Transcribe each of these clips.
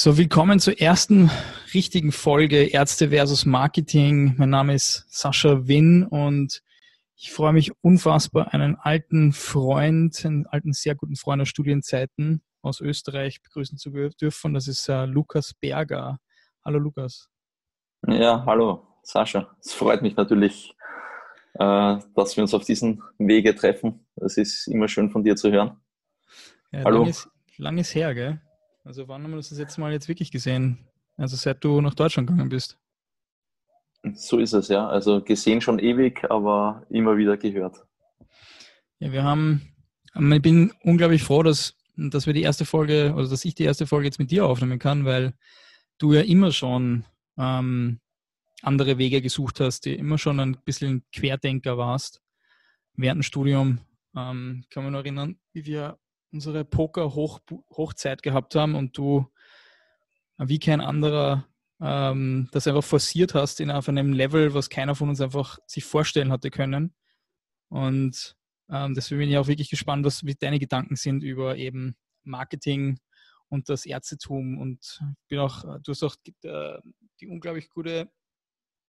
So, willkommen zur ersten richtigen Folge Ärzte versus Marketing. Mein Name ist Sascha Winn und ich freue mich unfassbar, einen alten Freund, einen alten, sehr guten Freund aus Studienzeiten aus Österreich begrüßen zu dürfen. Das ist uh, Lukas Berger. Hallo Lukas. Ja, hallo Sascha. Es freut mich natürlich, äh, dass wir uns auf diesen Wege treffen. Es ist immer schön von dir zu hören. Ja, hallo. Lang ist, lang ist her, gell? Also wann haben wir das jetzt mal jetzt wirklich gesehen? Also seit du nach Deutschland gegangen bist. So ist es, ja. Also gesehen schon ewig, aber immer wieder gehört. Ja, wir haben, ich bin unglaublich froh, dass, dass wir die erste Folge, oder dass ich die erste Folge jetzt mit dir aufnehmen kann, weil du ja immer schon ähm, andere Wege gesucht hast, die immer schon ein bisschen Querdenker warst während dem Studium. Ähm, kann mich noch erinnern, wie wir unsere Poker-Hochzeit gehabt haben und du wie kein anderer ähm, das einfach forciert hast in, auf einem Level, was keiner von uns einfach sich vorstellen hatte können. Und ähm, deswegen bin ich auch wirklich gespannt, was deine Gedanken sind über eben Marketing und das Ärztetum. Und bin auch, du hast auch äh, die unglaublich gute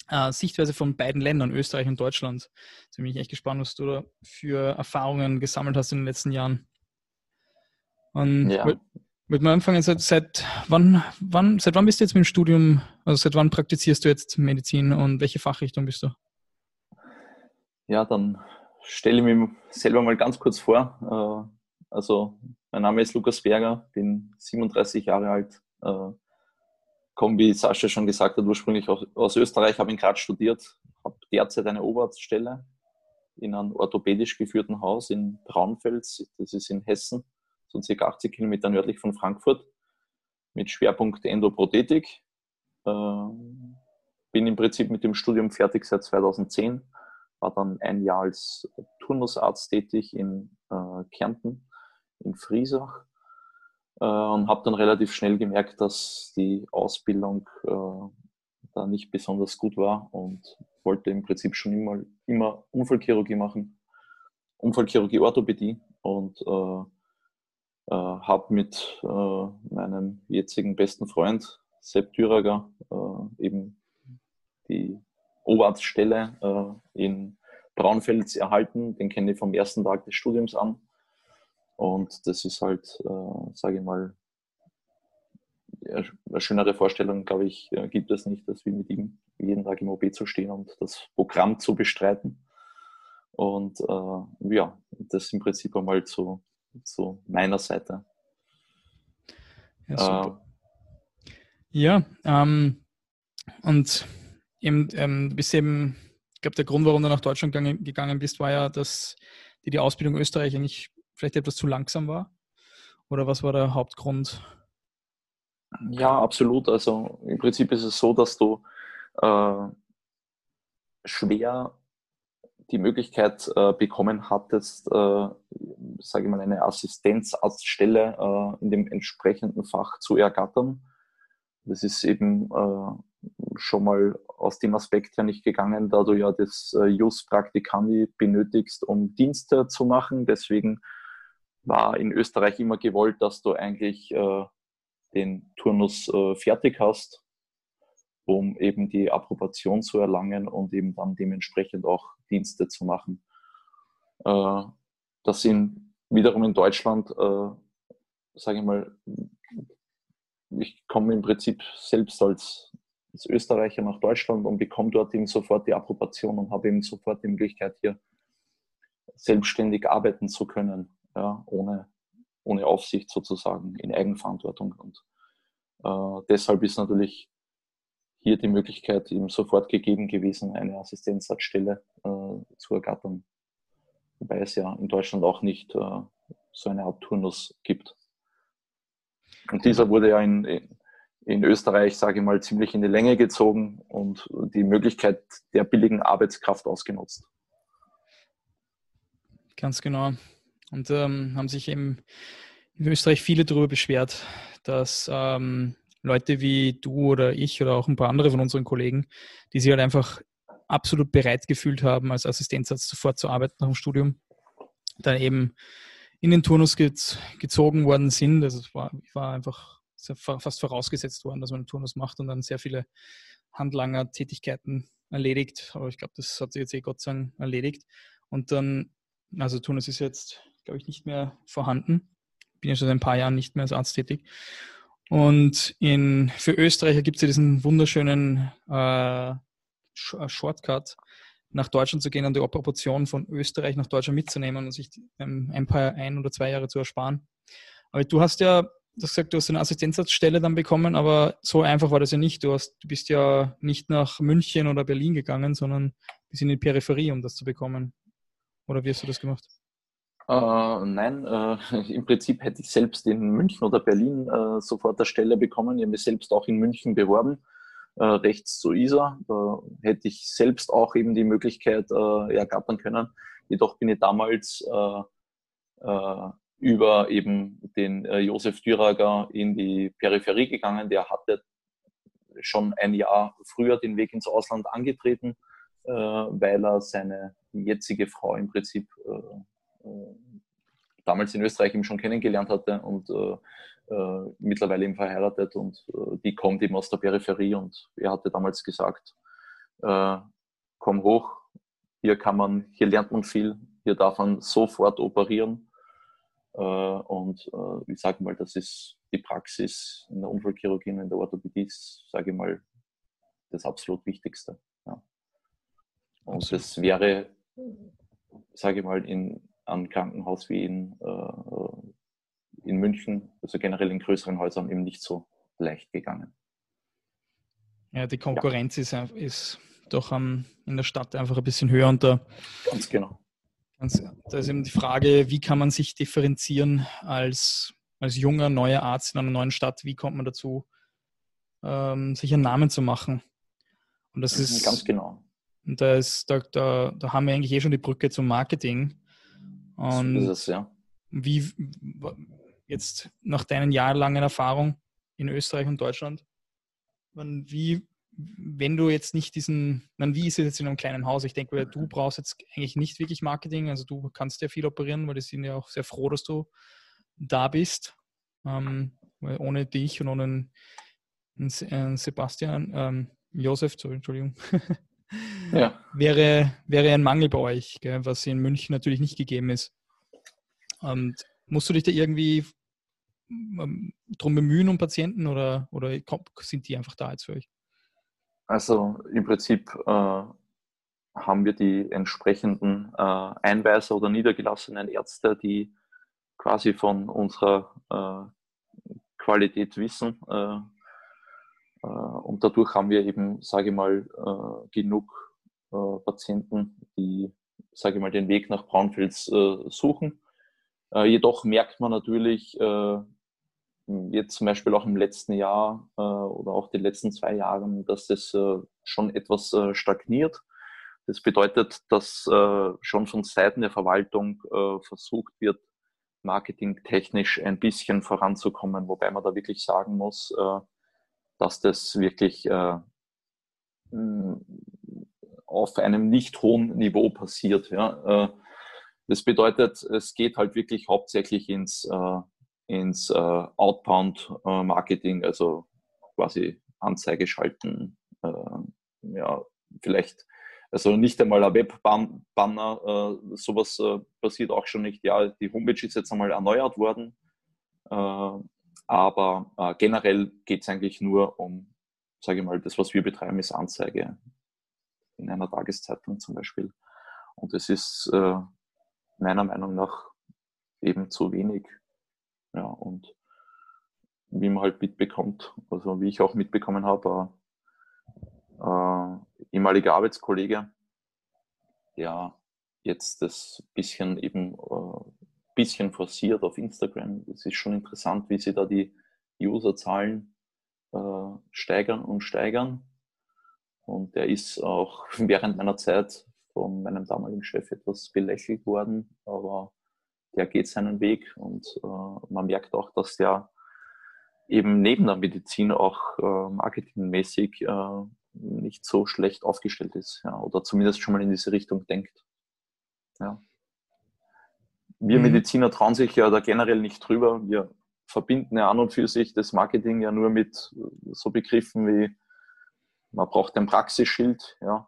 äh, Sichtweise von beiden Ländern, Österreich und Deutschland. Da bin ich echt gespannt, was du da für Erfahrungen gesammelt hast in den letzten Jahren. Und ja. mit mal anfangen, seit, seit, wann, wann, seit wann bist du jetzt mit dem Studium, also seit wann praktizierst du jetzt Medizin und welche Fachrichtung bist du? Ja, dann stelle ich mich selber mal ganz kurz vor. Äh, also, mein Name ist Lukas Berger, bin 37 Jahre alt, äh, komme, wie Sascha schon gesagt hat, ursprünglich aus Österreich, habe in Graz studiert, habe derzeit eine Oberarztstelle in einem orthopädisch geführten Haus in Braunfels, das ist in Hessen so circa 80 Kilometer nördlich von Frankfurt, mit Schwerpunkt Endoprothetik. Ähm, bin im Prinzip mit dem Studium fertig seit 2010, war dann ein Jahr als Turnusarzt tätig in äh, Kärnten, in Friesach äh, und habe dann relativ schnell gemerkt, dass die Ausbildung äh, da nicht besonders gut war und wollte im Prinzip schon immer, immer Unfallchirurgie machen, Unfallchirurgie Orthopädie und äh, habe mit äh, meinem jetzigen besten Freund Sepp Thürager äh, eben die Oberarztstelle äh, in Braunfels erhalten. Den kenne ich vom ersten Tag des Studiums an. Und das ist halt, äh, sage ich mal, eine schönere Vorstellung, glaube ich, äh, gibt es nicht, als wie mit ihm jeden Tag im OB zu stehen und das Programm zu bestreiten. Und äh, ja, das im Prinzip einmal zu, zu meiner Seite. Ja, super. Äh, ja ähm, und eben, ähm, bist eben, ich glaube, der Grund, warum du nach Deutschland gegangen, bist, war ja, dass dir die Ausbildung in Österreich eigentlich vielleicht etwas zu langsam war. Oder was war der Hauptgrund? Ja, absolut. Also im Prinzip ist es so, dass du äh, schwer die Möglichkeit äh, bekommen hattest, äh, sage ich mal, eine Assistenzarztstelle äh, in dem entsprechenden Fach zu ergattern. Das ist eben äh, schon mal aus dem Aspekt her nicht gegangen, da du ja das äh, Jus Practicandi benötigst, um Dienste zu machen. Deswegen war in Österreich immer gewollt, dass du eigentlich äh, den Turnus äh, fertig hast, um eben die Approbation zu erlangen und eben dann dementsprechend auch Dienste zu machen. Äh, das sind wiederum in Deutschland, äh, sage ich mal, ich komme im Prinzip selbst als, als, Österreicher nach Deutschland und bekomme dort eben sofort die Approbation und habe eben sofort die Möglichkeit, hier selbstständig arbeiten zu können, ja, ohne, ohne Aufsicht sozusagen, in Eigenverantwortung. Und äh, deshalb ist natürlich hier die Möglichkeit eben sofort gegeben gewesen, eine Assistenzsatzstelle äh, zu ergattern. Wobei es ja in Deutschland auch nicht äh, so eine Art Turnus gibt. Und dieser wurde ja in, in Österreich, sage ich mal, ziemlich in die Länge gezogen und die Möglichkeit der billigen Arbeitskraft ausgenutzt. Ganz genau. Und ähm, haben sich eben in Österreich viele darüber beschwert, dass ähm, Leute wie du oder ich oder auch ein paar andere von unseren Kollegen, die sich halt einfach absolut bereit gefühlt haben, als Assistenzarzt sofort zu arbeiten nach dem Studium, dann eben in den Turnus gezogen worden sind. Also es war, war einfach fast vorausgesetzt worden, dass man einen Turnus macht und dann sehr viele Handlanger-Tätigkeiten erledigt. Aber ich glaube, das hat sich jetzt eh Gott sei Dank erledigt. Und dann, also Turnus ist jetzt, glaube ich, nicht mehr vorhanden. Bin ja schon seit ein paar Jahren nicht mehr als Arzt tätig. Und in, für Österreicher gibt es ja diesen wunderschönen äh, Shortcut, nach Deutschland zu gehen und die Operation von Österreich nach Deutschland mitzunehmen und sich ein paar, ein oder zwei Jahre zu ersparen. Aber du hast ja, du hast gesagt, du hast eine Assistenzarztstelle dann bekommen, aber so einfach war das ja nicht. Du, hast, du bist ja nicht nach München oder Berlin gegangen, sondern bist in die Peripherie, um das zu bekommen. Oder wie hast du das gemacht? Äh, nein, äh, im Prinzip hätte ich selbst in München oder Berlin äh, sofort eine Stelle bekommen. Ich habe mich selbst auch in München beworben äh, rechts zu Isar. Da hätte ich selbst auch eben die Möglichkeit äh, ergattern können. Jedoch bin ich damals äh, über eben den Josef Dürager in die Peripherie gegangen. Der hatte schon ein Jahr früher den Weg ins Ausland angetreten, weil er seine jetzige Frau im Prinzip damals in Österreich eben schon kennengelernt hatte und äh, äh, mittlerweile eben verheiratet und äh, die kommt eben aus der Peripherie und er hatte damals gesagt, äh, komm hoch, hier kann man, hier lernt man viel, hier darf man sofort operieren äh, und äh, ich sage mal, das ist die Praxis in der Unfallchirurgie und in der Orthopädie, sage ich mal, das absolut Wichtigste. Ja. Und absolut. das wäre, sage ich mal, in einem Krankenhaus wie in äh, in München, also generell in größeren Häusern, eben nicht so leicht gegangen. Ja, die Konkurrenz ja. Ist, ist doch um, in der Stadt einfach ein bisschen höher und da. Ganz genau. Ganz, da ist eben die Frage, wie kann man sich differenzieren als, als junger, neuer Arzt in einer neuen Stadt? Wie kommt man dazu, ähm, sich einen Namen zu machen? Und das mhm, ist. Ganz genau. Und da, ist, da, da, da haben wir eigentlich eh schon die Brücke zum Marketing. Und so ist es, ja. Wie, jetzt nach deinen jahrelangen Erfahrung in Österreich und Deutschland, wie, wenn du jetzt nicht diesen, man, wie ist es jetzt in einem kleinen Haus? Ich denke, du brauchst jetzt eigentlich nicht wirklich Marketing, also du kannst ja viel operieren, weil die sind ja auch sehr froh, dass du da bist. Ähm, weil ohne dich und ohne einen Sebastian, ähm, Josef, sorry, Entschuldigung, ja. wäre, wäre ein Mangel bei euch, gell, was in München natürlich nicht gegeben ist. Und musst du dich da irgendwie ähm, drum bemühen um Patienten oder, oder sind die einfach da jetzt für euch? Also im Prinzip äh, haben wir die entsprechenden äh, Einweiser oder niedergelassenen Ärzte, die quasi von unserer äh, Qualität wissen. Äh, äh, und dadurch haben wir eben, sage ich mal, äh, genug Patienten, die, sage ich mal, den Weg nach Braunfels suchen. jedoch merkt man natürlich, jetzt zum Beispiel auch im letzten Jahr äh, oder auch die letzten zwei Jahren, dass es äh, schon etwas äh, stagniert. Das bedeutet, dass äh, schon von Seiten der Verwaltung äh, versucht wird, marketingtechnisch ein bisschen voranzukommen, wobei man da wirklich sagen muss, äh, dass das wirklich auf einem nicht hohen Niveau passiert. Ja. Das bedeutet, es geht halt wirklich hauptsächlich ins ins äh, Outbound-Marketing, äh, also quasi Anzeige schalten, äh, ja, vielleicht, also nicht einmal ein Webbanner, äh, sowas äh, passiert auch schon nicht. Ja, die Homepage ist jetzt einmal erneuert worden, äh, aber äh, generell geht es eigentlich nur um, sage ich mal, das, was wir betreiben, ist Anzeige in einer Tageszeitung zum Beispiel. Und es ist äh, meiner Meinung nach eben zu wenig. Ja, und wie man halt mitbekommt, also wie ich auch mitbekommen habe, äh, ehemaliger Arbeitskollege, der jetzt das bisschen eben äh, bisschen forciert auf Instagram. Es ist schon interessant, wie sie da die Userzahlen äh, steigern und steigern. Und der ist auch während meiner Zeit von meinem damaligen Chef etwas belächelt worden, aber der geht seinen Weg und äh, man merkt auch, dass der eben neben der Medizin auch äh, marketingmäßig äh, nicht so schlecht aufgestellt ist ja, oder zumindest schon mal in diese Richtung denkt. Ja. Wir mhm. Mediziner trauen sich ja da generell nicht drüber. Wir verbinden ja an und für sich das Marketing ja nur mit so Begriffen wie man braucht ein Praxisschild, ja,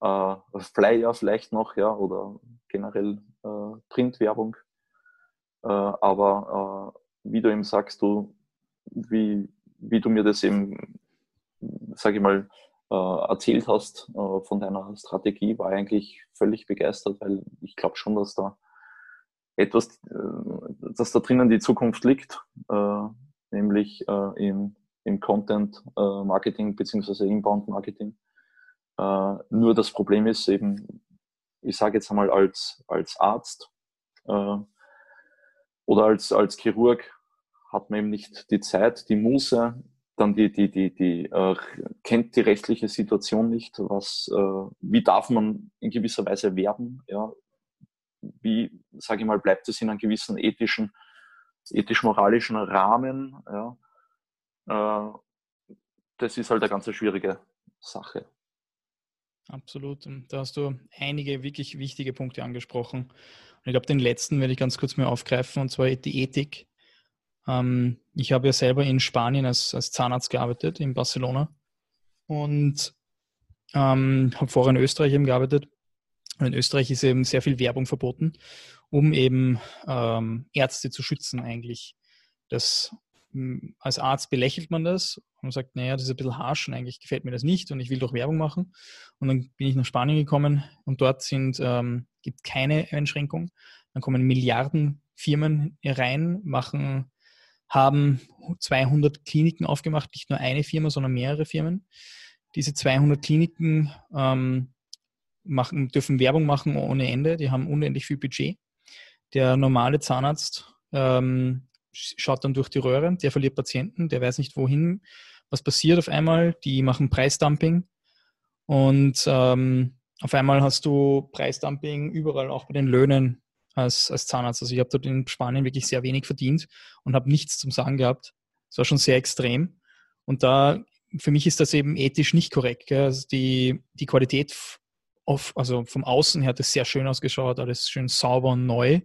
äh, Flyer vielleicht noch, ja, oder generell äh, Printwerbung. Äh, aber äh, wie du eben sagst, du, wie, wie du mir das eben, sage ich mal, äh, erzählt hast äh, von deiner Strategie, war eigentlich völlig begeistert, weil ich glaube schon, dass da etwas, dass da drinnen die Zukunft liegt, nämlich im, im Content Marketing beziehungsweise Inbound Marketing. nur das Problem ist eben, ich sage jetzt einmal als, als Arzt oder als, als Chirurg hat man eben nicht die Zeit, die Muße, dann die, die, die, die äh, kennt die rechtliche Situation nicht, was, äh, wie darf man in gewisser Weise werben, ja, wie, sage ich mal, bleibt es in einem gewissen ethischen, ethisch-moralischen Rahmen, ja, äh, das ist halt eine ganz schwierige Sache. Absolut. Da hast du einige wirklich wichtige Punkte angesprochen. Und ich glaube, den letzten werde ich ganz kurz mal aufgreifen, und zwar die Ethik. Ähm, ich habe ja selber in Spanien als, als Zahnarzt gearbeitet, in Barcelona. Und ähm, habe vorher in Österreich eben gearbeitet. Und in Österreich ist eben sehr viel Werbung verboten, um eben ähm, Ärzte zu schützen eigentlich. Das, als Arzt belächelt man das und sagt, naja, das ist ein bisschen harsch und eigentlich gefällt mir das nicht und ich will doch Werbung machen. Und dann bin ich nach Spanien gekommen und dort sind, ähm, gibt keine Einschränkung. Dann kommen Milliarden Firmen rein, machen haben 200 Kliniken aufgemacht, nicht nur eine Firma, sondern mehrere Firmen. Diese 200 Kliniken ähm, machen, dürfen Werbung machen ohne Ende, die haben unendlich viel Budget. Der normale Zahnarzt ähm, schaut dann durch die Röhre, der verliert Patienten, der weiß nicht wohin. Was passiert auf einmal? Die machen Preisdumping und ähm, auf einmal hast du Preisdumping überall, auch bei den Löhnen als, als Zahnarzt. Also ich habe dort in Spanien wirklich sehr wenig verdient und habe nichts zum Sagen gehabt. Das war schon sehr extrem. Und da, für mich ist das eben ethisch nicht korrekt. Gell? Also die, die Qualität auf, also vom Außen her hat es sehr schön ausgeschaut, alles schön sauber und neu.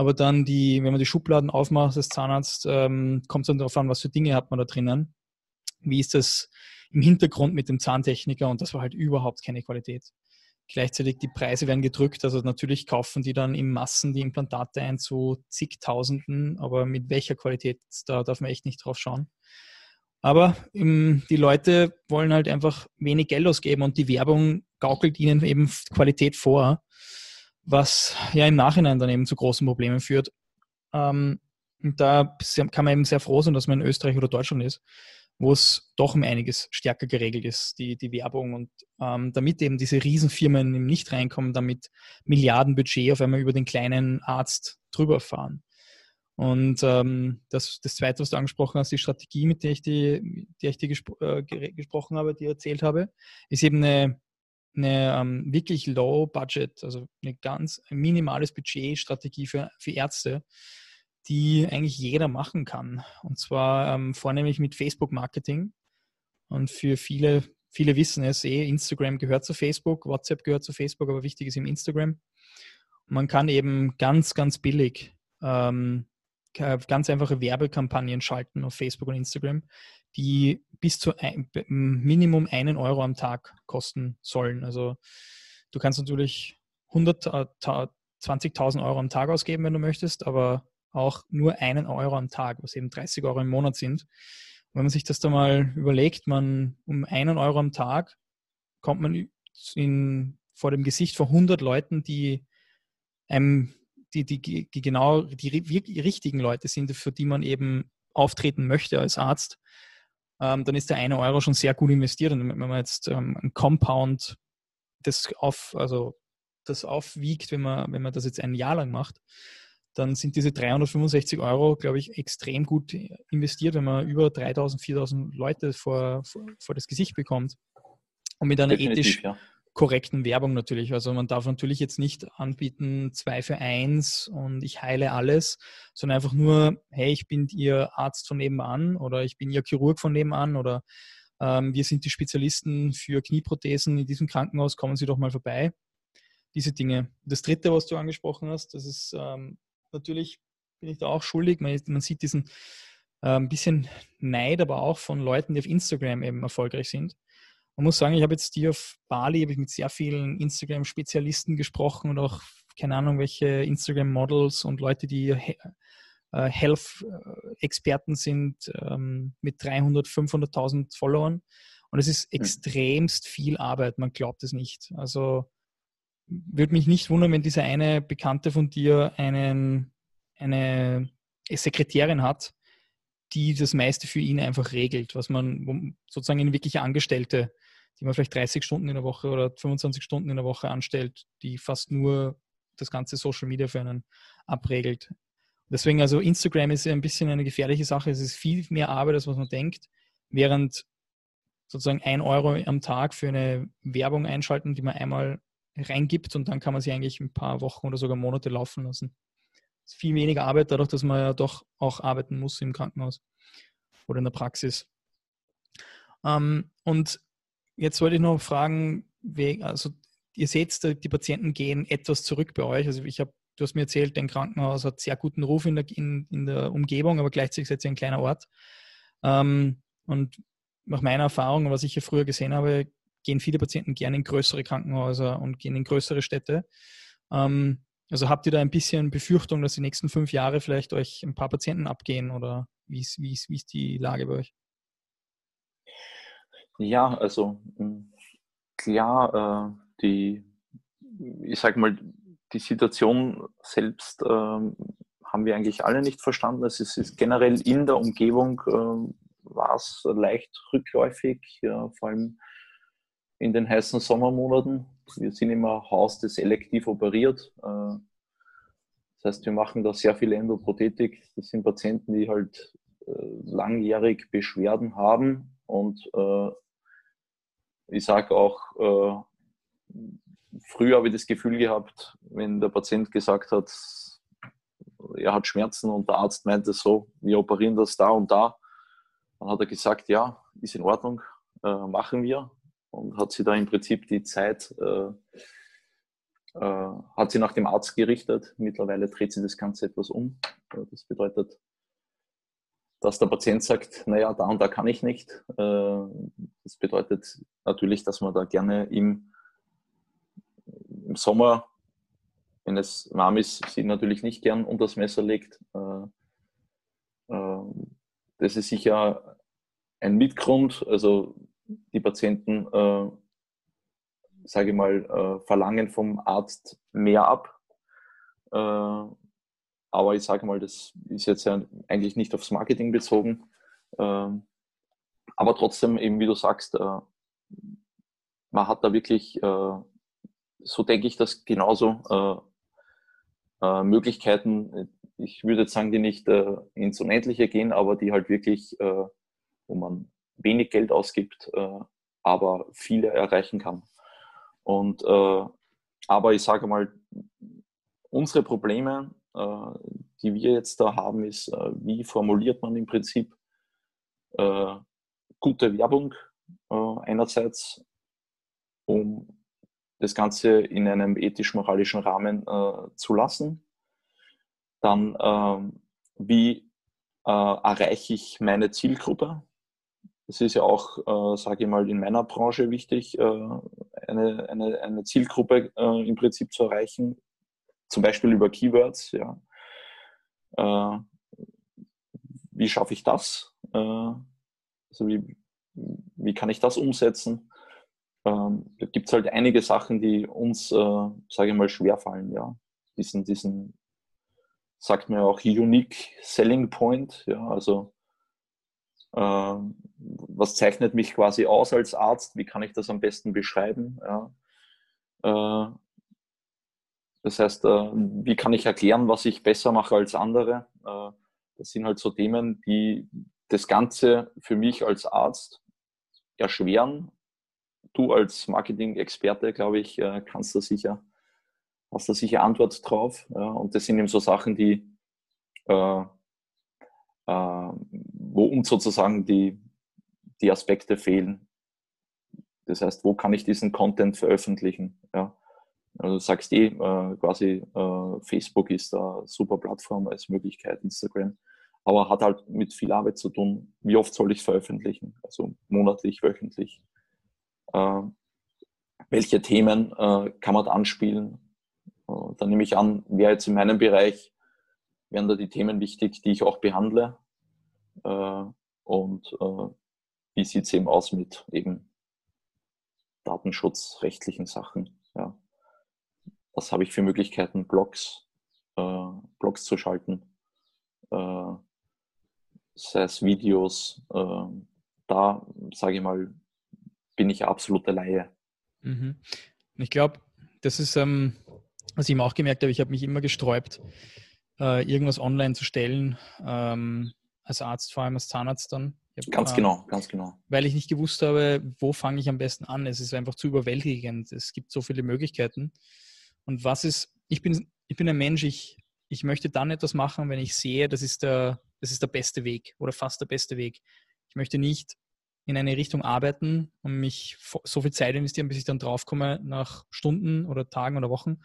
Aber dann die, wenn man die Schubladen aufmacht als Zahnarzt, ähm, kommt es dann darauf an, was für Dinge hat man da drinnen. Wie ist das im Hintergrund mit dem Zahntechniker? Und das war halt überhaupt keine Qualität. Gleichzeitig die Preise werden gedrückt, also natürlich kaufen die dann in Massen die Implantate ein zu zigtausenden, aber mit welcher Qualität, da darf man echt nicht drauf schauen. Aber ähm, die Leute wollen halt einfach wenig Geld ausgeben und die Werbung gaukelt ihnen eben Qualität vor, was ja im Nachhinein dann eben zu großen Problemen führt. Ähm, da kann man eben sehr froh sein, dass man in Österreich oder Deutschland ist, wo es doch um einiges stärker geregelt ist, die, die Werbung. Und ähm, damit eben diese Riesenfirmen nicht reinkommen, damit Milliardenbudget auf einmal über den kleinen Arzt drüber fahren. Und ähm, das, das Zweite, was du angesprochen hast, die Strategie, mit der ich die, dir gespro äh, gesprochen habe, die erzählt habe, ist eben eine, eine ähm, wirklich low budget, also eine ganz minimales Budget-Strategie für, für Ärzte, die eigentlich jeder machen kann. Und zwar ähm, vornehmlich mit Facebook-Marketing. Und für viele, viele wissen es eh, Instagram gehört zu Facebook, WhatsApp gehört zu Facebook, aber wichtig ist im Instagram. Und man kann eben ganz, ganz billig ähm, ganz einfache Werbekampagnen schalten auf Facebook und Instagram, die bis zu ein, Minimum einen Euro am Tag kosten sollen. Also du kannst natürlich 100, 20.000 Euro am Tag ausgeben, wenn du möchtest, aber auch nur einen Euro am Tag, was eben 30 Euro im Monat sind. Und wenn man sich das da mal überlegt, man um einen Euro am Tag kommt man in, vor dem Gesicht von 100 Leuten, die einem, die, die, die genau die, die richtigen Leute sind, für die man eben auftreten möchte als Arzt, ähm, dann ist der eine Euro schon sehr gut investiert. Und wenn man jetzt ähm, ein Compound das auf, also das aufwiegt, wenn man, wenn man das jetzt ein Jahr lang macht, dann sind diese 365 Euro, glaube ich, extrem gut investiert, wenn man über 3000, 4000 Leute vor, vor, vor das Gesicht bekommt. Und mit einer Definitiv, ethisch ja. Korrekten Werbung natürlich. Also man darf natürlich jetzt nicht anbieten, zwei für eins und ich heile alles, sondern einfach nur, hey, ich bin Ihr Arzt von nebenan oder ich bin Ihr Chirurg von nebenan oder ähm, wir sind die Spezialisten für Knieprothesen in diesem Krankenhaus, kommen Sie doch mal vorbei diese Dinge. Das dritte, was du angesprochen hast, das ist ähm, natürlich bin ich da auch schuldig. Man, man sieht diesen äh, ein bisschen Neid, aber auch von Leuten, die auf Instagram eben erfolgreich sind. Man muss sagen, ich habe jetzt hier auf Bali habe ich mit sehr vielen Instagram-Spezialisten gesprochen und auch keine Ahnung, welche Instagram-Models und Leute, die äh, Health-Experten sind ähm, mit 300, 500.000 Followern. Und es ist hm. extremst viel Arbeit, man glaubt es nicht. Also würde mich nicht wundern, wenn dieser eine Bekannte von dir einen, eine Sekretärin hat, die das meiste für ihn einfach regelt, was man sozusagen eine wirkliche Angestellte, die man vielleicht 30 Stunden in der Woche oder 25 Stunden in der Woche anstellt, die fast nur das ganze Social Media für einen abregelt. Deswegen, also Instagram ist ein bisschen eine gefährliche Sache. Es ist viel mehr Arbeit, als was man denkt, während sozusagen ein Euro am Tag für eine Werbung einschalten, die man einmal reingibt und dann kann man sie eigentlich ein paar Wochen oder sogar Monate laufen lassen. Es ist viel weniger Arbeit, dadurch, dass man ja doch auch arbeiten muss im Krankenhaus oder in der Praxis. Ähm, und jetzt wollte ich noch fragen, also ihr seht, die Patienten gehen etwas zurück bei euch. Also ich habe, du hast mir erzählt, dein Krankenhaus hat sehr guten Ruf in der, in, in der Umgebung, aber gleichzeitig seid ihr ein kleiner Ort. Ähm, und nach meiner Erfahrung, was ich hier früher gesehen habe, gehen viele Patienten gerne in größere Krankenhäuser und gehen in größere Städte. Ähm, also habt ihr da ein bisschen Befürchtung, dass die nächsten fünf Jahre vielleicht euch ein paar Patienten abgehen oder wie ist, wie ist, wie ist die Lage bei euch? Ja, also hm, klar, äh, die, ich sag mal, die Situation selbst äh, haben wir eigentlich alle nicht verstanden. Es ist, ist generell in der Umgebung äh, war es leicht rückläufig, vor allem in den heißen Sommermonaten. Wir sind immer Haus, das elektiv operiert. Äh, das heißt, wir machen da sehr viel Endoprothetik. Das sind Patienten, die halt äh, langjährig Beschwerden haben und äh, ich sage auch, früher habe ich das Gefühl gehabt, wenn der Patient gesagt hat, er hat Schmerzen und der Arzt meinte so, wir operieren das da und da, dann hat er gesagt, ja, ist in Ordnung, äh, machen wir. Und hat sie da im Prinzip die Zeit, äh, äh, hat sie nach dem Arzt gerichtet. Mittlerweile dreht sie das Ganze etwas um. Das bedeutet, dass der Patient sagt, naja, da und da kann ich nicht. Äh, das bedeutet natürlich, dass man da gerne im, im Sommer, wenn es warm ist, sie natürlich nicht gern unter das Messer legt. Äh, äh, das ist sicher ein Mitgrund. Also die Patienten, sage ich mal, verlangen vom Arzt mehr ab. Äh, aber ich sage mal, das ist jetzt ja eigentlich nicht aufs Marketing bezogen. Äh, aber trotzdem, eben wie du sagst, äh, man hat da wirklich, äh, so denke ich das genauso, Möglichkeiten, ich würde jetzt sagen, die nicht äh, ins Unendliche gehen, aber die halt wirklich, äh, wo man wenig Geld ausgibt, äh, aber viele erreichen kann. Und äh, aber ich sage mal, unsere Probleme, äh, die wir jetzt da haben, ist, äh, wie formuliert man im Prinzip gute Werbung einerseits, um das Ganze in einem ethisch-moralischen Rahmen zu lassen dann, ähm, wie äh, erreiche ich meine Zielgruppe? Das ist ja auch, äh, sage ich mal, in meiner Branche wichtig, äh, eine, eine, eine Zielgruppe äh, im Prinzip zu erreichen, zum Beispiel über Keywords. Ja. Äh, wie schaffe ich das? Äh, also wie, wie kann ich das umsetzen? Ähm, da gibt es halt einige Sachen, die uns, äh, sage ich mal, schwerfallen, ja. Diesen, diesen sagt man ja auch Unique Selling Point. Ja, also äh, was zeichnet mich quasi aus als Arzt? Wie kann ich das am besten beschreiben? Ja. Das heißt, äh, wie kann ich erklären, was ich besser mache als andere? Äh, das sind halt so Themen, die das Ganze für mich als Arzt erschweren. Du als Marketing-Experte, glaube ich, äh, kannst da sicher hast du sicher Antwort drauf. Und das sind eben so Sachen, die, wo uns sozusagen die, die Aspekte fehlen. Das heißt, wo kann ich diesen Content veröffentlichen? Also du sagst eh, äh, quasi äh, Facebook ist eine super Plattform als Möglichkeit, Instagram, aber hat halt mit viel Arbeit zu tun. Wie oft soll ich es veröffentlichen? Also monatlich, wöchentlich. Äh, welche Themen äh, kann man da anspielen? Äh, dann nehme ich an, wer jetzt in meinem Bereich, wären da die Themen wichtig, die ich auch behandle. Äh, und wie sieht es eben aus mit eben datenschutzrechtlichen Sachen? Ja. Was habe ich für Möglichkeiten, Blogs, äh, Blogs zu schalten? Äh, sei es Videos, äh, da sage ich mal, bin ich absoluter Laie. Mhm. Ich glaube, das ist, ähm, was ich immer auch gemerkt habe, ich habe mich immer gesträubt, äh, irgendwas online zu stellen, ähm, als Arzt, vor allem als Zahnarzt dann. Hab, ganz ähm, genau, ganz genau. Weil ich nicht gewusst habe, wo fange ich am besten an. Es ist einfach zu überwältigend. Es gibt so viele Möglichkeiten. Und was ist, ich bin, ich bin ein Mensch, ich, ich möchte dann etwas machen, wenn ich sehe, das ist, der, das ist der beste Weg oder fast der beste Weg. Ich möchte nicht in eine Richtung arbeiten und mich so viel Zeit investieren, bis ich dann draufkomme nach Stunden oder Tagen oder Wochen.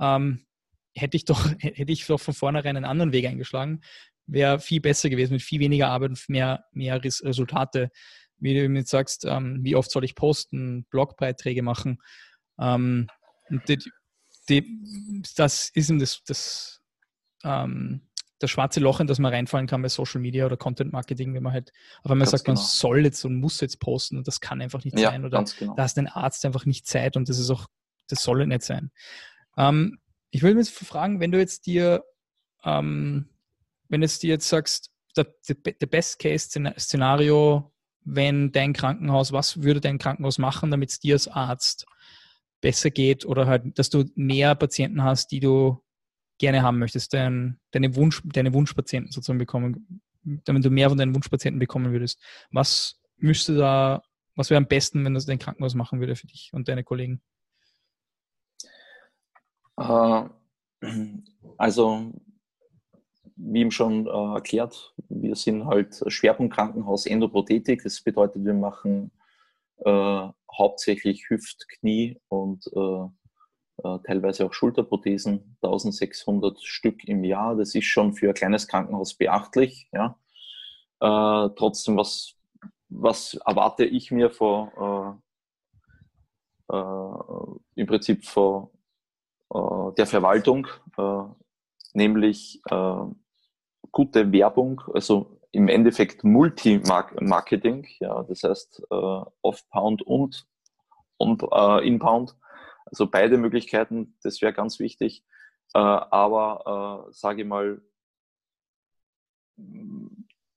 Ähm, hätte ich doch, hätte ich doch von vornherein einen anderen Weg eingeschlagen, wäre viel besser gewesen, mit viel weniger Arbeit und mehr, mehr Resultate. Wie du jetzt sagst, ähm, wie oft soll ich posten, Blogbeiträge machen. Ähm, die, die, das ist eben das, das, ähm, das schwarze Loch, in das man reinfallen kann bei Social Media oder Content Marketing, wenn man halt auf einmal Ganz sagt, genau. man soll jetzt und muss jetzt posten und das kann einfach nicht ja, sein. Oder genau. da hast ein Arzt einfach nicht Zeit und das ist auch, das soll nicht sein. Ähm, ich würde mich jetzt fragen, wenn du jetzt dir ähm, wenn jetzt dir jetzt sagst, der, der Best-Case-Szenario, wenn dein Krankenhaus, was würde dein Krankenhaus machen, damit es dir als Arzt besser geht oder halt, dass du mehr Patienten hast, die du gerne haben möchtest, dein, deine, Wunsch, deine Wunschpatienten sozusagen bekommen, damit du mehr von deinen Wunschpatienten bekommen würdest. Was müsste da, was wäre am besten, wenn das dein Krankenhaus machen würde für dich und deine Kollegen? Uh, also wie eben schon äh, erklärt, wir sind halt Schwerpunktkrankenhaus Endoprothetik. Das bedeutet, wir machen äh, hauptsächlich Hüft-, Knie- und äh, äh teilweise auch Schulterprothesen, 1600 Stück im Jahr. Das ist schon für ein kleines Krankenhaus beachtlich. Ja. Äh, trotzdem, was, was erwarte ich mir vor, im Prinzip vor der Verwaltung? nämlich gute Werbung, also im Endeffekt Multi-Marketing, ja, das heißt äh, Off-Pound und, und äh, Inbound, also beide Möglichkeiten, das wäre ganz wichtig. Äh, aber äh, sage ich mal,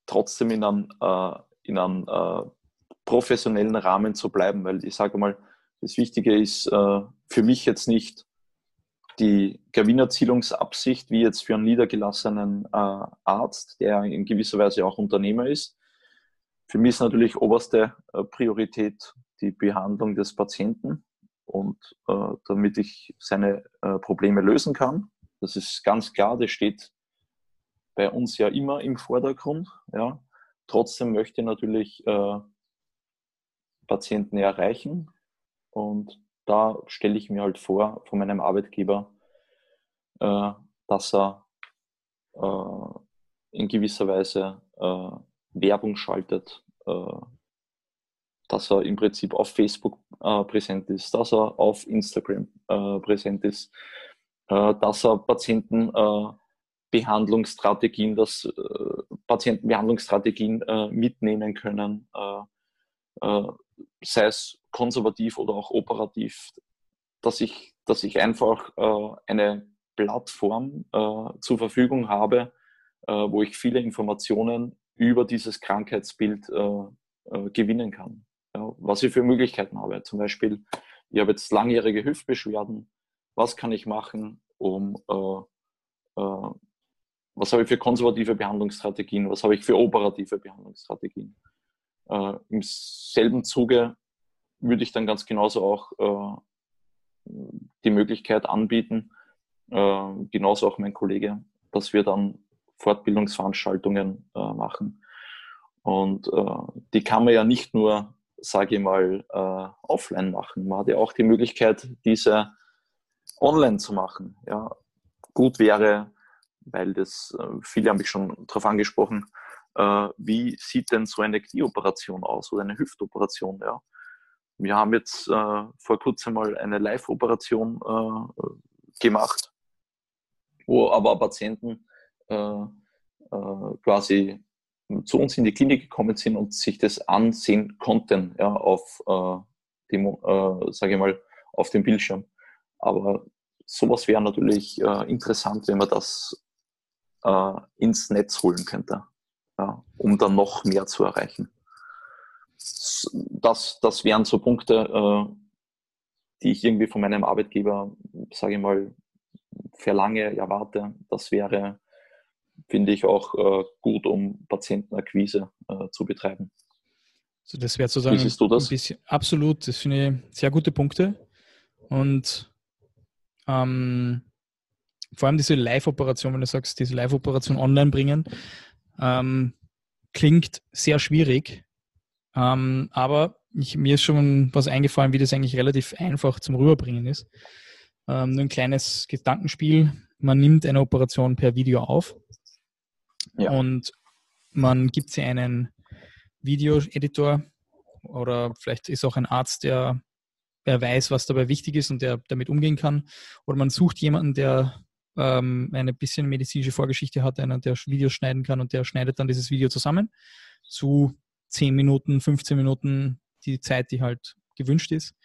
trotzdem in einem, äh, in einem äh, professionellen Rahmen zu bleiben, weil ich sage mal, das Wichtige ist äh, für mich jetzt nicht, die Gewinnerzielungsabsicht, wie jetzt für einen niedergelassenen äh, Arzt, der in gewisser Weise auch Unternehmer ist. Für mich ist natürlich oberste äh, Priorität die Behandlung des Patienten und äh, damit ich seine äh, Probleme lösen kann. Das ist ganz klar, das steht bei uns ja immer im Vordergrund. Ja. Trotzdem möchte ich natürlich äh, Patienten erreichen und da stelle ich mir halt vor von meinem Arbeitgeber, äh, dass er äh, in gewisser Weise äh, Werbung schaltet, äh, dass er im Prinzip auf Facebook äh, präsent ist, dass er auf Instagram äh, präsent ist, dass er Patienten Behandlungsstrategien, dass Patientenbehandlungsstrategien mitnehmen können, sei es konservativ oder auch operativ, dass ich, dass ich einfach eine Plattform zur Verfügung habe, wo ich viele Informationen über dieses Krankheitsbild gewinnen kann. Was ich für Möglichkeiten habe. Zum Beispiel, ich habe jetzt langjährige Hüftbeschwerden. Was kann ich machen, um äh, äh, was habe ich für konservative Behandlungsstrategien, was habe ich für operative Behandlungsstrategien. Äh, Im selben Zuge würde ich dann ganz genauso auch äh, die Möglichkeit anbieten, äh, genauso auch mein Kollege, dass wir dann Fortbildungsveranstaltungen äh, machen. Und äh, die kann man ja nicht nur, sage ich mal, offline machen. Man hat ja auch die Möglichkeit, diese online zu machen. Ja, gut wäre, weil das, viele haben mich schon darauf angesprochen, äh, wie sieht denn so eine Knieoperation aus oder eine Hüftoperation? Ja? Wir haben jetzt äh, vor kurzem mal eine Live-Operation äh, gemacht, wo aber Patienten äh, äh, quasi zu uns in die Klinik gekommen sind und sich das ansehen konnten ja, auf, dem, sage ich mal, auf dem Bildschirm. Aber sowas wäre natürlich interessant, wenn man das ins Netz holen könnte ja, um dann noch mehr zu erreichen. Das, das wären so Punkte, äh, die ich irgendwie von meinem Arbeitgeber, sage ich mal, verlange, erwarte. Das wäre, finde ich, auch äh, gut, um Patientenakquise äh, zu betreiben. Also das wäre sozusagen Wie siehst du das? Bisschen, absolut, das finde ich sehr gute Punkte. Und ähm, vor allem diese Live-Operation, wenn du sagst, diese Live-Operation online bringen, ähm, klingt sehr schwierig, ähm, aber ich, mir ist schon was eingefallen, wie das eigentlich relativ einfach zum Rüberbringen ist. Ähm, nur ein kleines Gedankenspiel. Man nimmt eine Operation per Video auf ja. und man gibt sie einen Videoeditor oder vielleicht ist auch ein Arzt, der, der weiß, was dabei wichtig ist und der damit umgehen kann. Oder man sucht jemanden, der ähm, eine bisschen medizinische Vorgeschichte hat, einer, der Videos schneiden kann und der schneidet dann dieses Video zusammen zu 10 Minuten, 15 Minuten, die Zeit, die halt gewünscht ist.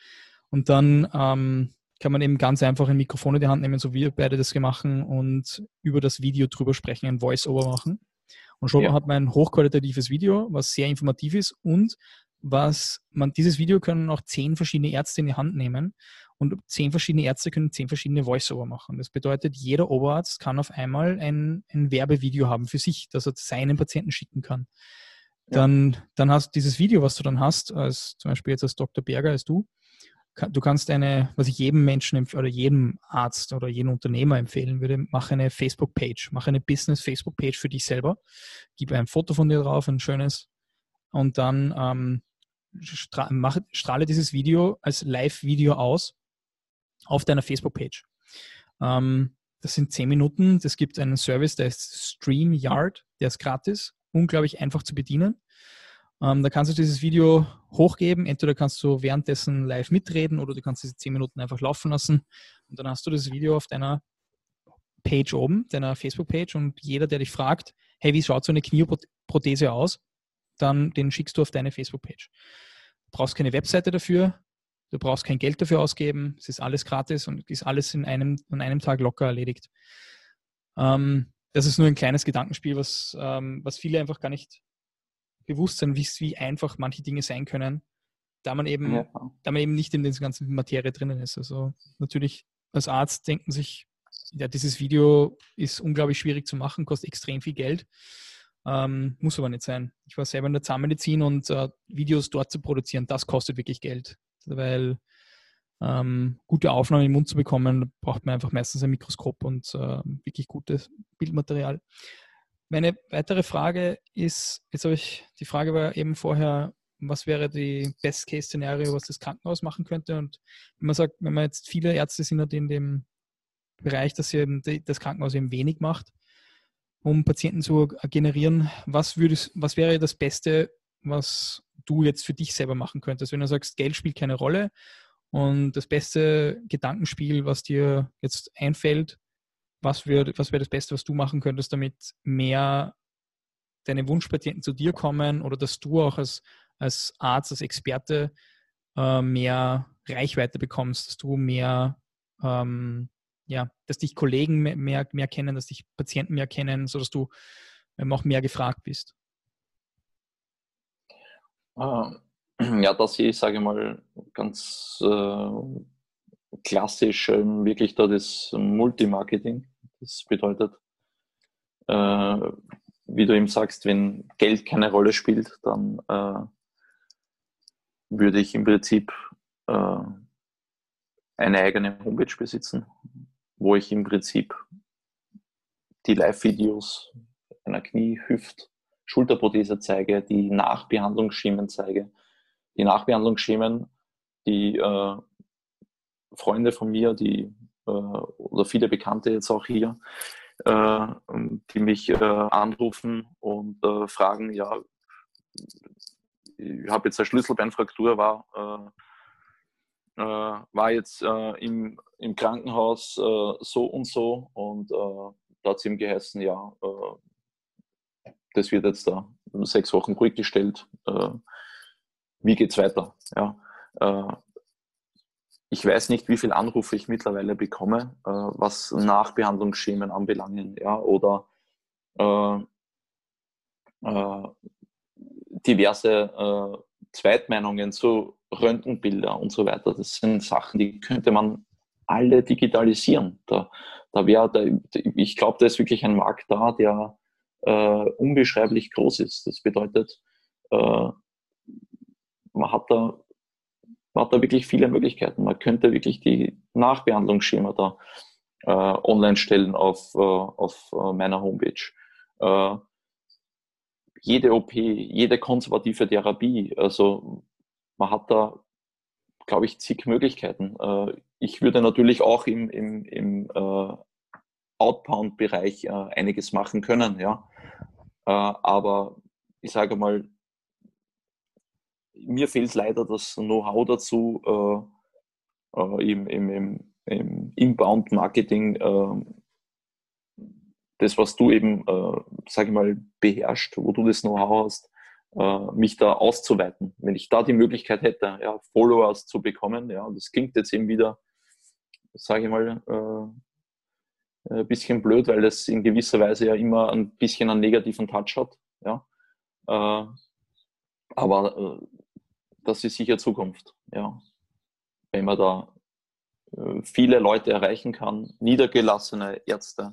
Und dann ähm, kann man eben ganz einfach ein Mikrofon in die Hand nehmen, so wie wir beide das gemacht haben, und über das Video drüber sprechen, ein Voice-Over machen. Und schon ja. hat man ein hochqualitatives Video, was sehr informativ ist und was man, dieses Video können auch zehn verschiedene Ärzte in die Hand nehmen und zehn verschiedene Ärzte können zehn verschiedene Voice-Over machen. Das bedeutet, jeder Oberarzt kann auf einmal ein, ein Werbevideo haben für sich, das er seinen Patienten schicken kann. Dann, dann hast du dieses Video, was du dann hast, als zum Beispiel jetzt als Dr. Berger, als du, du kannst eine, was ich jedem Menschen oder jedem Arzt oder jedem Unternehmer empfehlen würde, mach eine Facebook-Page, mach eine Business-Facebook-Page für dich selber, gib ein Foto von dir drauf, ein schönes, und dann ähm, strahle dieses Video als Live-Video aus auf deiner Facebook-Page. Ähm, das sind zehn Minuten. Es gibt einen Service, der ist StreamYard, der ist gratis, unglaublich einfach zu bedienen. Ähm, da kannst du dieses Video hochgeben. Entweder kannst du währenddessen live mitreden oder du kannst diese zehn Minuten einfach laufen lassen. Und dann hast du das Video auf deiner Page oben, deiner Facebook-Page. Und jeder, der dich fragt, hey, wie schaut so eine Knieprothese aus, dann den schickst du auf deine Facebook-Page. Brauchst keine Webseite dafür, Du brauchst kein Geld dafür ausgeben. Es ist alles gratis und ist alles in einem, an einem Tag locker erledigt. Ähm, das ist nur ein kleines Gedankenspiel, was, ähm, was viele einfach gar nicht bewusst sind, wie, wie einfach manche Dinge sein können, da man eben, ja. da man eben nicht in dieser ganzen Materie drinnen ist. Also natürlich als Arzt denken sich, ja, dieses Video ist unglaublich schwierig zu machen, kostet extrem viel Geld. Ähm, muss aber nicht sein. Ich war selber in der Zahnmedizin und äh, Videos dort zu produzieren, das kostet wirklich Geld weil ähm, gute Aufnahmen im Mund zu bekommen, braucht man einfach meistens ein Mikroskop und äh, wirklich gutes Bildmaterial. Meine weitere Frage ist, jetzt habe ich, die Frage war eben vorher, was wäre die Best-Case-Szenario, was das Krankenhaus machen könnte? Und wenn man sagt, wenn man jetzt viele Ärzte sind in dem Bereich, dass eben das Krankenhaus eben wenig macht, um Patienten zu generieren, was, würdest, was wäre das Beste, was du jetzt für dich selber machen könntest. Wenn du sagst, Geld spielt keine Rolle und das beste Gedankenspiel, was dir jetzt einfällt, was wäre was wär das Beste, was du machen könntest, damit mehr deine Wunschpatienten zu dir kommen oder dass du auch als, als Arzt, als Experte äh, mehr Reichweite bekommst, dass du mehr, ähm, ja, dass dich Kollegen mehr, mehr, mehr kennen, dass dich Patienten mehr kennen, sodass du ähm, auch mehr gefragt bist? Ah, ja, das ist, sage ich mal, ganz äh, klassisch äh, wirklich da das Multimarketing. Das bedeutet, äh, wie du eben sagst, wenn Geld keine Rolle spielt, dann äh, würde ich im Prinzip äh, eine eigene Homepage besitzen, wo ich im Prinzip die Live-Videos einer Knie, Hüft, Schulterprothese zeige, die Nachbehandlungsschemen zeige. Die Nachbehandlungsschemen, die äh, Freunde von mir, die äh, oder viele Bekannte jetzt auch hier, äh, die mich äh, anrufen und äh, fragen, ja, ich habe jetzt eine Schlüsselbeinfraktur, war, äh, war jetzt im, im Krankenhaus so und so und da hat es ihm geheißen, ja, das wird jetzt da sechs Wochen ruhig gestellt. wie geht's weiter? Ja, ich weiß nicht, wie viele Anrufe ich mittlerweile bekomme, äh, was Nachbehandlungsschemen anbelangen, ja, oder äh, äh, diverse äh, Zweitmeinungen zu Röntgenbilder und so weiter. Das sind Sachen, die könnte man alle digitalisieren. Da, da wäre, ich glaube, da ist wirklich ein Markt da, der äh, unbeschreiblich groß ist. Das bedeutet, äh, man hat da man hat da wirklich viele Möglichkeiten. Man könnte wirklich die Nachbehandlungsschema da äh, online stellen auf, äh, auf äh, meiner Homepage. Äh, jede OP, jede konservative Therapie, also man hat da, glaube ich, zig Möglichkeiten. Äh, ich würde natürlich auch im, im, im äh, Outbound-Bereich einiges machen können, ja. Aber ich sage mal, mir fehlt leider das Know-how dazu, äh, äh, im, im, im, im Inbound-Marketing, äh, das, was du eben, äh, sage ich mal, beherrscht, wo du das Know-how hast, äh, mich da auszuweiten. Wenn ich da die Möglichkeit hätte, ja, Followers zu bekommen, ja, das klingt jetzt eben wieder, sage ich mal, äh, ein bisschen blöd, weil das in gewisser Weise ja immer ein bisschen einen negativen Touch hat. Ja. Äh, aber äh, das ist sicher Zukunft. Ja. Wenn man da äh, viele Leute erreichen kann, niedergelassene Ärzte,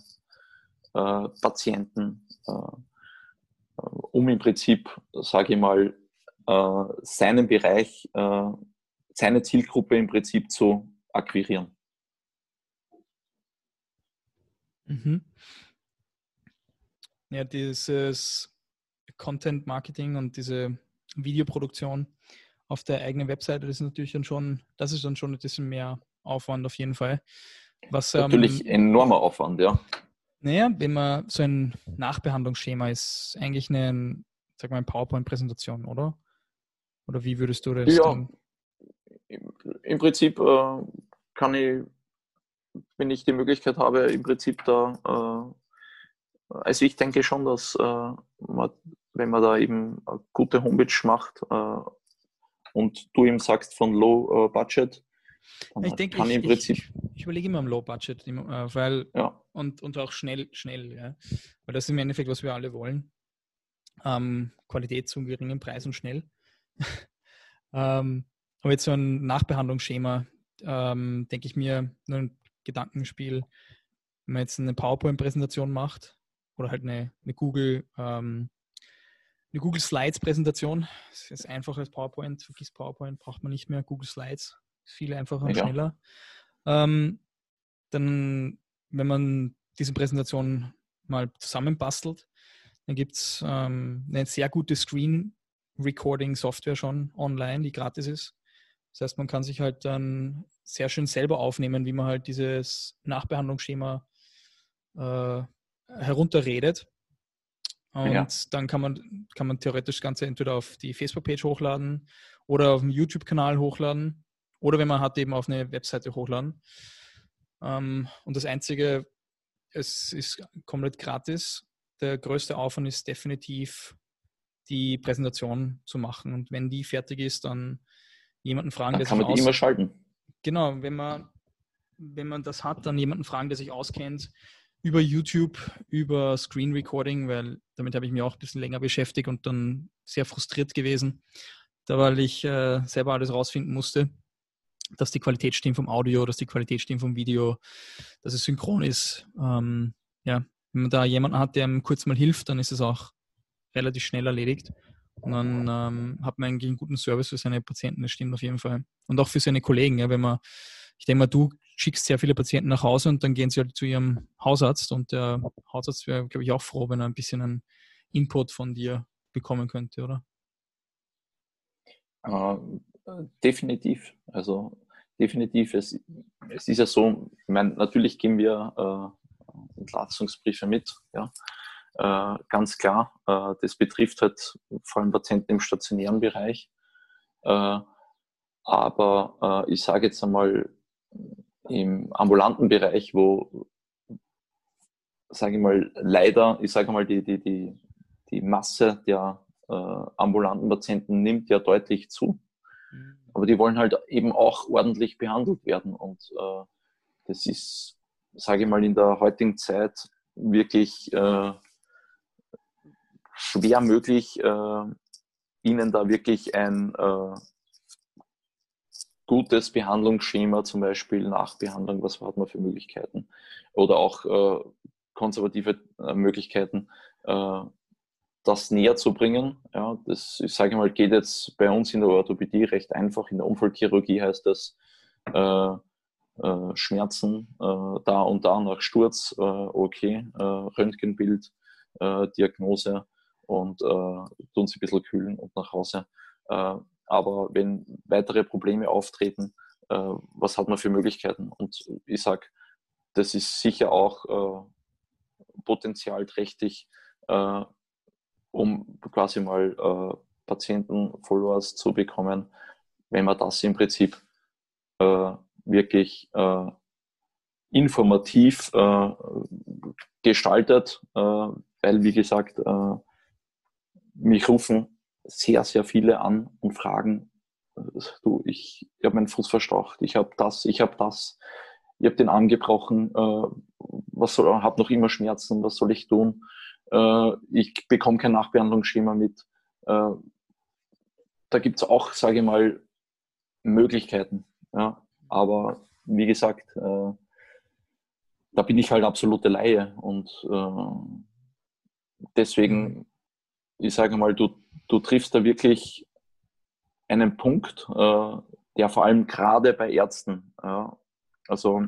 äh, Patienten, äh, äh um im Prinzip, sage ich mal, äh, seinen Bereich, äh, seine Zielgruppe im Prinzip zu akquirieren. Mhm. Ja, dieses Content Marketing und diese Videoproduktion auf der eigenen Webseite, das ist natürlich dann schon, das ist dann schon ein bisschen mehr Aufwand auf jeden Fall. Was, natürlich ähm, enormer Aufwand, ja. Naja, wenn man so ein Nachbehandlungsschema ist, eigentlich eine, sag mal, eine PowerPoint-Präsentation, oder? Oder wie würdest du das? Ja, dann? im Prinzip äh, kann ich, wenn ich die Möglichkeit habe, im Prinzip da, äh, also ich denke schon, dass äh, man, wenn man da eben eine gute Homepage macht, äh, und du ihm sagst von Low äh, Budget, ich denke, kann ich, im Prinzip. Ich, ich, überlege immer am Low Budget, äh, weil ja. und, und auch schnell, schnell, ja. Weil das ist im Endeffekt, was wir alle wollen. Ähm, Qualität zu einem geringen Preis und schnell. ähm, aber jetzt so ein Nachbehandlungsschema, ähm, denke ich mir, Gedankenspiel, wenn man jetzt eine PowerPoint-Präsentation macht oder halt eine, eine Google ähm, eine Google Slides Präsentation. Das ist einfacher als PowerPoint. Vergiss PowerPoint, braucht man nicht mehr. Google Slides ist viel einfacher und ja. schneller. Ähm, dann, wenn man diese Präsentation mal zusammenbastelt, dann gibt es ähm, eine sehr gute Screen Recording Software schon online, die gratis ist. Das heißt, man kann sich halt dann sehr schön selber aufnehmen, wie man halt dieses Nachbehandlungsschema äh, herunterredet und ja. dann kann man, kann man theoretisch das Ganze entweder auf die Facebook-Page hochladen oder auf dem YouTube-Kanal hochladen oder wenn man hat, eben auf eine Webseite hochladen. Ähm, und das Einzige, es ist komplett gratis. Der größte Aufwand ist definitiv die Präsentation zu machen. Und wenn die fertig ist, dann jemanden fragen, dann der kann man die immer schalten. Genau, wenn man, wenn man das hat, dann jemanden fragen, der sich auskennt, über YouTube, über Screen Recording, weil damit habe ich mich auch ein bisschen länger beschäftigt und dann sehr frustriert gewesen, da weil ich äh, selber alles rausfinden musste, dass die Qualität stimmt vom Audio, dass die Qualität stimmt vom Video, dass es synchron ist. Ähm, ja, wenn man da jemanden hat, der einem kurz mal hilft, dann ist es auch relativ schnell erledigt. Und dann ähm, hat man eigentlich einen guten Service für seine Patienten, das stimmt auf jeden Fall. Und auch für seine Kollegen, ja, wenn man, ich denke mal, du schickst sehr viele Patienten nach Hause und dann gehen sie halt zu ihrem Hausarzt und der Hausarzt wäre, glaube ich, auch froh, wenn er ein bisschen einen Input von dir bekommen könnte, oder? Äh, definitiv. Also definitiv. Es, es ist ja so, ich meine, natürlich geben wir äh, Entlassungsbriefe mit, ja. Äh, ganz klar. Äh, das betrifft halt vor allem Patienten im stationären Bereich. Äh, aber ich sage jetzt einmal, im ambulanten Bereich, wo, sage ich mal, leider, ich sage mal, die, die, die, die Masse der ambulanten Patienten nimmt ja deutlich zu. Mhm. Aber die wollen halt eben auch ordentlich behandelt werden. Und das ist, sage ich mal, in der heutigen Zeit wirklich äh, schwer möglich, äh, ihnen da wirklich ein äh, gutes Behandlungsschema, zum Beispiel Nachbehandlung, was hat man für Möglichkeiten oder auch äh, konservative äh, Möglichkeiten, äh, das näher zu bringen. Ja, das, ich sage mal, geht jetzt bei uns in der Orthopädie recht einfach. In der Unfallchirurgie heißt das äh, Schmerzen da und da nach Sturz, okay, Röntgenbild, Diagnose und tun sie ein bisschen kühlen und nach Hause. Aber wenn weitere Probleme auftreten, äh, was hat man für Möglichkeiten? Und ich sage, das ist sicher auch äh, potenzialträchtig, äh, um quasi mal äh, Patienten-Followers zu bekommen, wenn man das im Prinzip äh, wirklich äh, informativ gestaltet, weil, wie gesagt, mich rufen sehr, sehr viele an und fragen, du, ich, ich habe meinen Fuß verstaucht, ich habe das, ich habe das, ich habe den angebrochen, äh, was soll, habe noch immer Schmerzen, was soll ich tun? Äh, ich bekomme kein Nachbehandlungsschema mit. Äh, da gibt es auch, sage ich mal, Möglichkeiten. Ja? Aber wie gesagt, äh, da bin ich halt absolute Laie und äh, deswegen, ich sage mal, du, du triffst da wirklich einen Punkt, äh, der vor allem gerade bei Ärzten, äh, also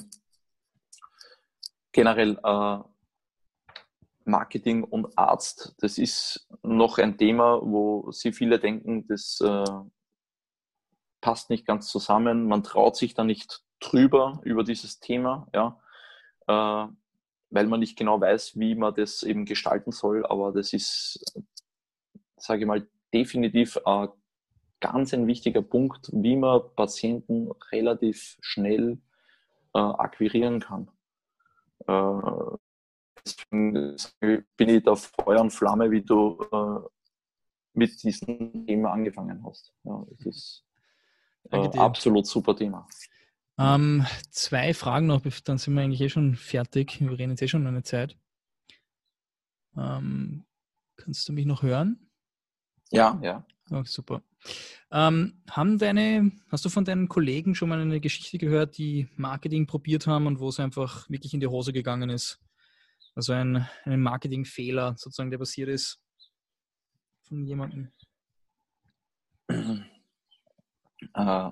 generell äh, Marketing und Arzt, das ist noch ein Thema, wo sie viele denken, das äh, passt nicht ganz zusammen, man traut sich da nicht drüber über dieses Thema, ja, äh, weil man nicht genau weiß, wie man das eben gestalten soll, aber das ist, sage ich mal, definitiv ein ganz ein wichtiger Punkt, wie man Patienten relativ schnell äh, akquirieren kann. Äh, deswegen bin ich da Feuer und Flamme, wie du äh, mit diesem Thema angefangen hast. Ja, das ist äh, absolut super Thema. Ähm, zwei Fragen noch, dann sind wir eigentlich eh schon fertig. Wir reden jetzt eh schon eine Zeit. Ähm, kannst du mich noch hören? Ja, ja. Oh, super. Ähm, haben deine, hast du von deinen Kollegen schon mal eine Geschichte gehört, die Marketing probiert haben und wo es einfach wirklich in die Hose gegangen ist? Also ein, ein Marketingfehler sozusagen, der passiert ist von jemandem? Äh,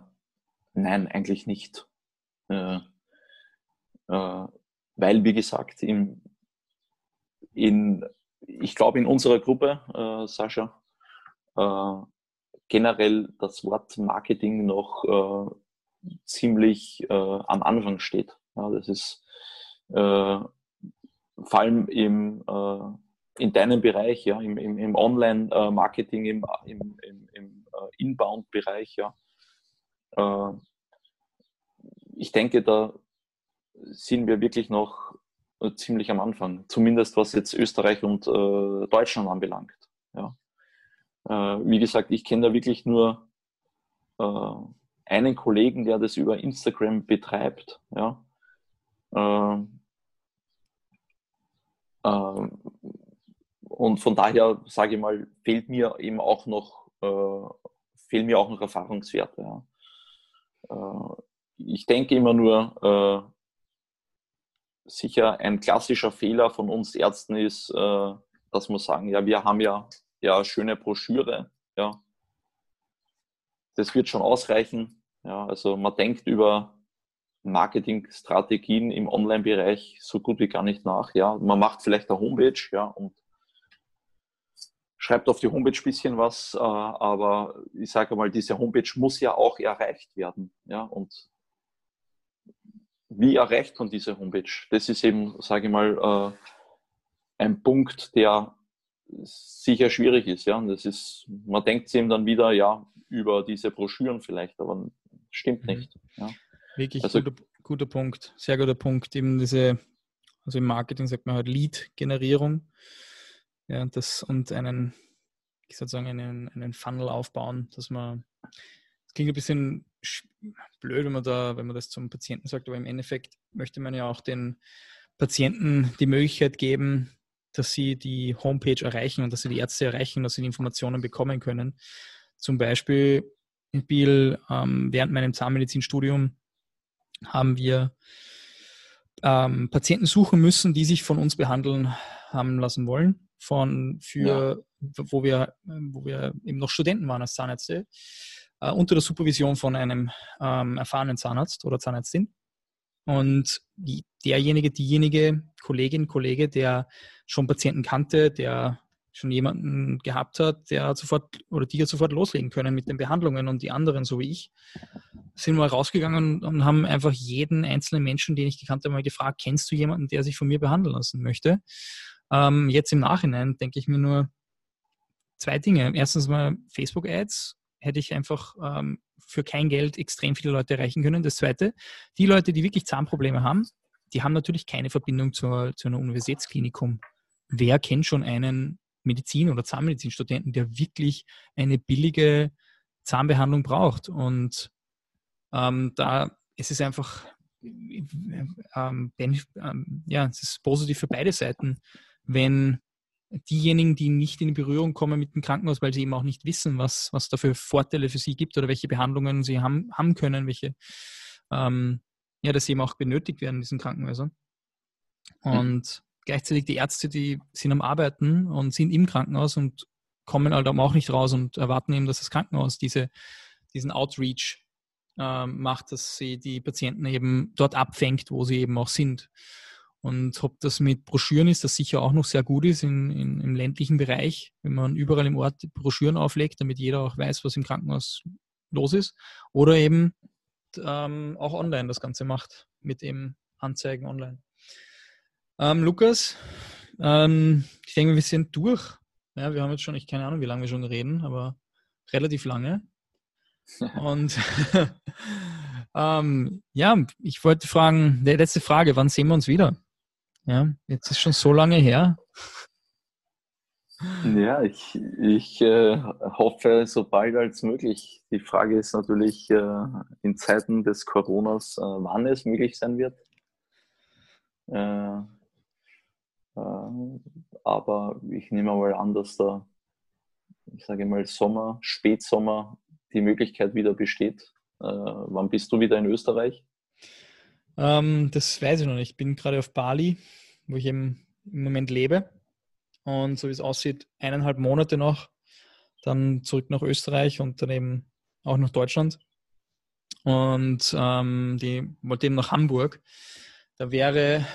nein, eigentlich nicht. Äh, äh, weil, wie gesagt, im, in, ich glaube, in unserer Gruppe, äh, Sascha, generell das Wort Marketing noch äh, ziemlich äh, am Anfang steht. Ja, das ist äh, vor allem im, äh, in deinem Bereich, ja, im, im, im Online-Marketing, im, im, im, im äh, Inbound-Bereich, ja. ich denke, da sind wir wirklich noch ziemlich am Anfang, zumindest was jetzt Österreich und Deutschland anbelangt. Ja. Äh, wie gesagt, ich kenne da wirklich nur äh, einen Kollegen, der das über Instagram betreibt. Ja. Äh, äh, und von daher sage ich mal, fehlt mir eben auch noch, äh, fehlen mir auch noch Erfahrungswerte. Ja. Äh, ich denke immer nur, sicher ein klassischer Fehler von uns Ärzten ist, dass wir sagen, ja, wir haben ja ja, schöne Broschüre, ja. Das wird schon ausreichen. Ja, also man denkt über Marketingstrategien im Online-Bereich so gut wie gar nicht nach. Ja, man macht vielleicht eine Homepage, ja, und schreibt auf die Homepage ein bisschen was, äh, aber ich sage mal, diese Homepage muss ja auch erreicht werden, ja, und wie erreicht man diese Homepage? Das ist eben, sage ich mal, äh, ein Punkt, der sicher schwierig ist. Ja, und das ist, man denkt sich eben dann wieder, ja, über diese Broschüren vielleicht, aber stimmt mhm. nicht. Ja. Wirklich also, guter, guter Punkt, sehr guter Punkt. Eben diese, also im Marketing sagt man halt Lead-Generierung. Ja, das und einen, ich sozusagen einen, einen Funnel aufbauen, dass man, das klingt ein bisschen blöd, wenn man da, wenn man das zum Patienten sagt, aber im Endeffekt möchte man ja auch den Patienten die Möglichkeit geben, dass sie die Homepage erreichen und dass sie die Ärzte erreichen, dass sie die Informationen bekommen können. Zum Beispiel, Bill, ähm, während meinem Zahnmedizinstudium haben wir ähm, Patienten suchen müssen, die sich von uns behandeln haben lassen wollen, von für ja. wo wir wo wir eben noch Studenten waren als Zahnärzte äh, unter der Supervision von einem ähm, erfahrenen Zahnarzt oder Zahnärztin. Und derjenige, diejenige Kollegin, Kollege, der schon Patienten kannte, der schon jemanden gehabt hat, der hat sofort oder die hat sofort loslegen können mit den Behandlungen und die anderen, so wie ich, sind mal rausgegangen und haben einfach jeden einzelnen Menschen, den ich gekannt habe, mal gefragt, kennst du jemanden, der sich von mir behandeln lassen möchte? Ähm, jetzt im Nachhinein denke ich mir nur zwei Dinge. Erstens mal Facebook-Ads hätte ich einfach ähm, für kein Geld extrem viele Leute erreichen können. Das Zweite, die Leute, die wirklich Zahnprobleme haben, die haben natürlich keine Verbindung zur, zu einer Universitätsklinikum. Wer kennt schon einen Medizin- oder Zahnmedizinstudenten, der wirklich eine billige Zahnbehandlung braucht? Und ähm, da ist es einfach, ähm, ähm, ja, es ist positiv für beide Seiten, wenn diejenigen, die nicht in Berührung kommen mit dem Krankenhaus, weil sie eben auch nicht wissen, was, was da für Vorteile für sie gibt oder welche Behandlungen sie haben, haben können, welche, ähm, ja, dass sie eben auch benötigt werden in diesen Krankenhäusern. Hm. Und mhm. gleichzeitig die Ärzte, die sind am Arbeiten und sind im Krankenhaus und kommen halt auch nicht raus und erwarten eben, dass das Krankenhaus diese, diesen Outreach äh, macht, dass sie die Patienten eben dort abfängt, wo sie eben auch sind. Und ob das mit Broschüren ist, das sicher auch noch sehr gut ist in, in, im ländlichen Bereich, wenn man überall im Ort Broschüren auflegt, damit jeder auch weiß, was im Krankenhaus los ist. Oder eben ähm, auch online das Ganze macht, mit eben Anzeigen online. Ähm, Lukas, ähm, ich denke, wir sind durch. Ja, wir haben jetzt schon, ich keine Ahnung, wie lange wir schon reden, aber relativ lange. Und ähm, ja, ich wollte fragen, die letzte Frage, wann sehen wir uns wieder? Ja, jetzt ist schon so lange her. Ja, ich, ich äh, hoffe so bald als möglich. Die Frage ist natürlich äh, in Zeiten des Coronas, äh, wann es möglich sein wird. Äh, äh, aber ich nehme mal an, dass da, ich sage mal, Sommer, Spätsommer die Möglichkeit wieder besteht. Äh, wann bist du wieder in Österreich? Ähm, das weiß ich noch nicht. Ich bin gerade auf Bali, wo ich eben im Moment lebe. Und so wie es aussieht, eineinhalb Monate noch. Dann zurück nach Österreich und dann eben auch nach Deutschland. Und ähm, die wollte eben nach Hamburg. Da wäre,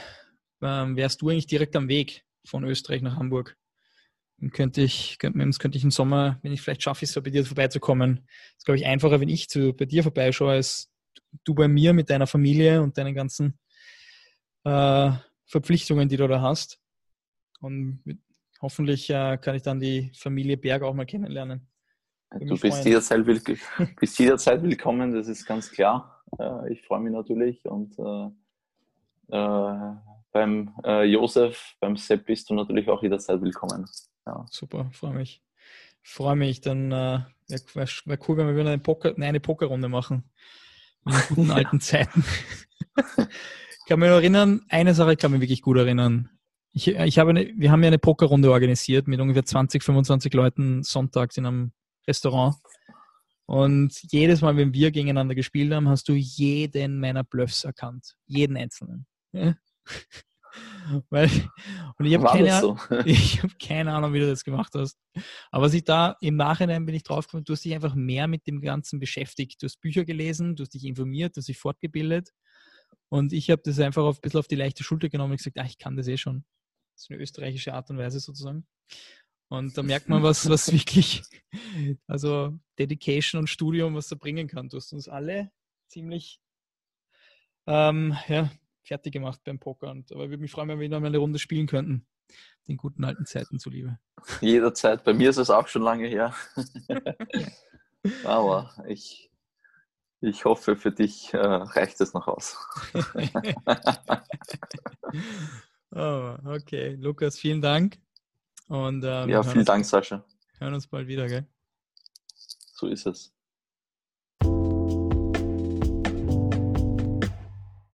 ähm, wärst du eigentlich direkt am Weg von Österreich nach Hamburg. Dann könnte ich, könnte, könnte ich im Sommer, wenn ich vielleicht schaffe, es so bei dir vorbeizukommen. ist, glaube ich, einfacher, wenn ich zu, bei dir vorbeischaue, als du bei mir mit deiner Familie und deinen ganzen äh, Verpflichtungen, die du da hast. Und mit, hoffentlich äh, kann ich dann die Familie Berg auch mal kennenlernen. Du bist jederzeit, bist jederzeit, willkommen, das ist ganz klar. Äh, ich freue mich natürlich und äh, äh, beim äh, Josef, beim Sepp bist du natürlich auch jederzeit willkommen. Ja. Super, freue mich. Freue mich, dann wäre wär cool, wenn wir wieder eine, Poker, nein, eine Pokerrunde machen. In guten alten Zeiten. ich kann mich erinnern, eine Sache kann mich wirklich gut erinnern. Ich, ich habe eine, wir haben ja eine Pokerrunde organisiert mit ungefähr 20, 25 Leuten sonntags in einem Restaurant. Und jedes Mal, wenn wir gegeneinander gespielt haben, hast du jeden meiner Bluffs erkannt. Jeden einzelnen. Ja? Weil, und ich habe keine, so? hab keine Ahnung, wie du das gemacht hast. Aber was ich da im Nachhinein bin ich draufgekommen, du hast dich einfach mehr mit dem Ganzen beschäftigt. Du hast Bücher gelesen, du hast dich informiert, du hast dich fortgebildet. Und ich habe das einfach auf, ein bisschen auf die leichte Schulter genommen und gesagt, ach, ich kann das eh schon. Das ist eine österreichische Art und Weise sozusagen. Und da merkt man, was, was wirklich, also Dedication und Studium, was da bringen kann. Du hast uns alle ziemlich ähm, ja, fertig gemacht beim Poker. Und, aber ich würde mich freuen, wenn wir noch mal eine Runde spielen könnten. Den guten alten Zeiten zuliebe. Jederzeit. Bei mir ist es auch schon lange her. aber ich, ich hoffe, für dich äh, reicht es noch aus. oh, okay, Lukas, vielen Dank. Und, ähm, ja, vielen Dank, Sascha. Hören uns bald wieder, gell? So ist es.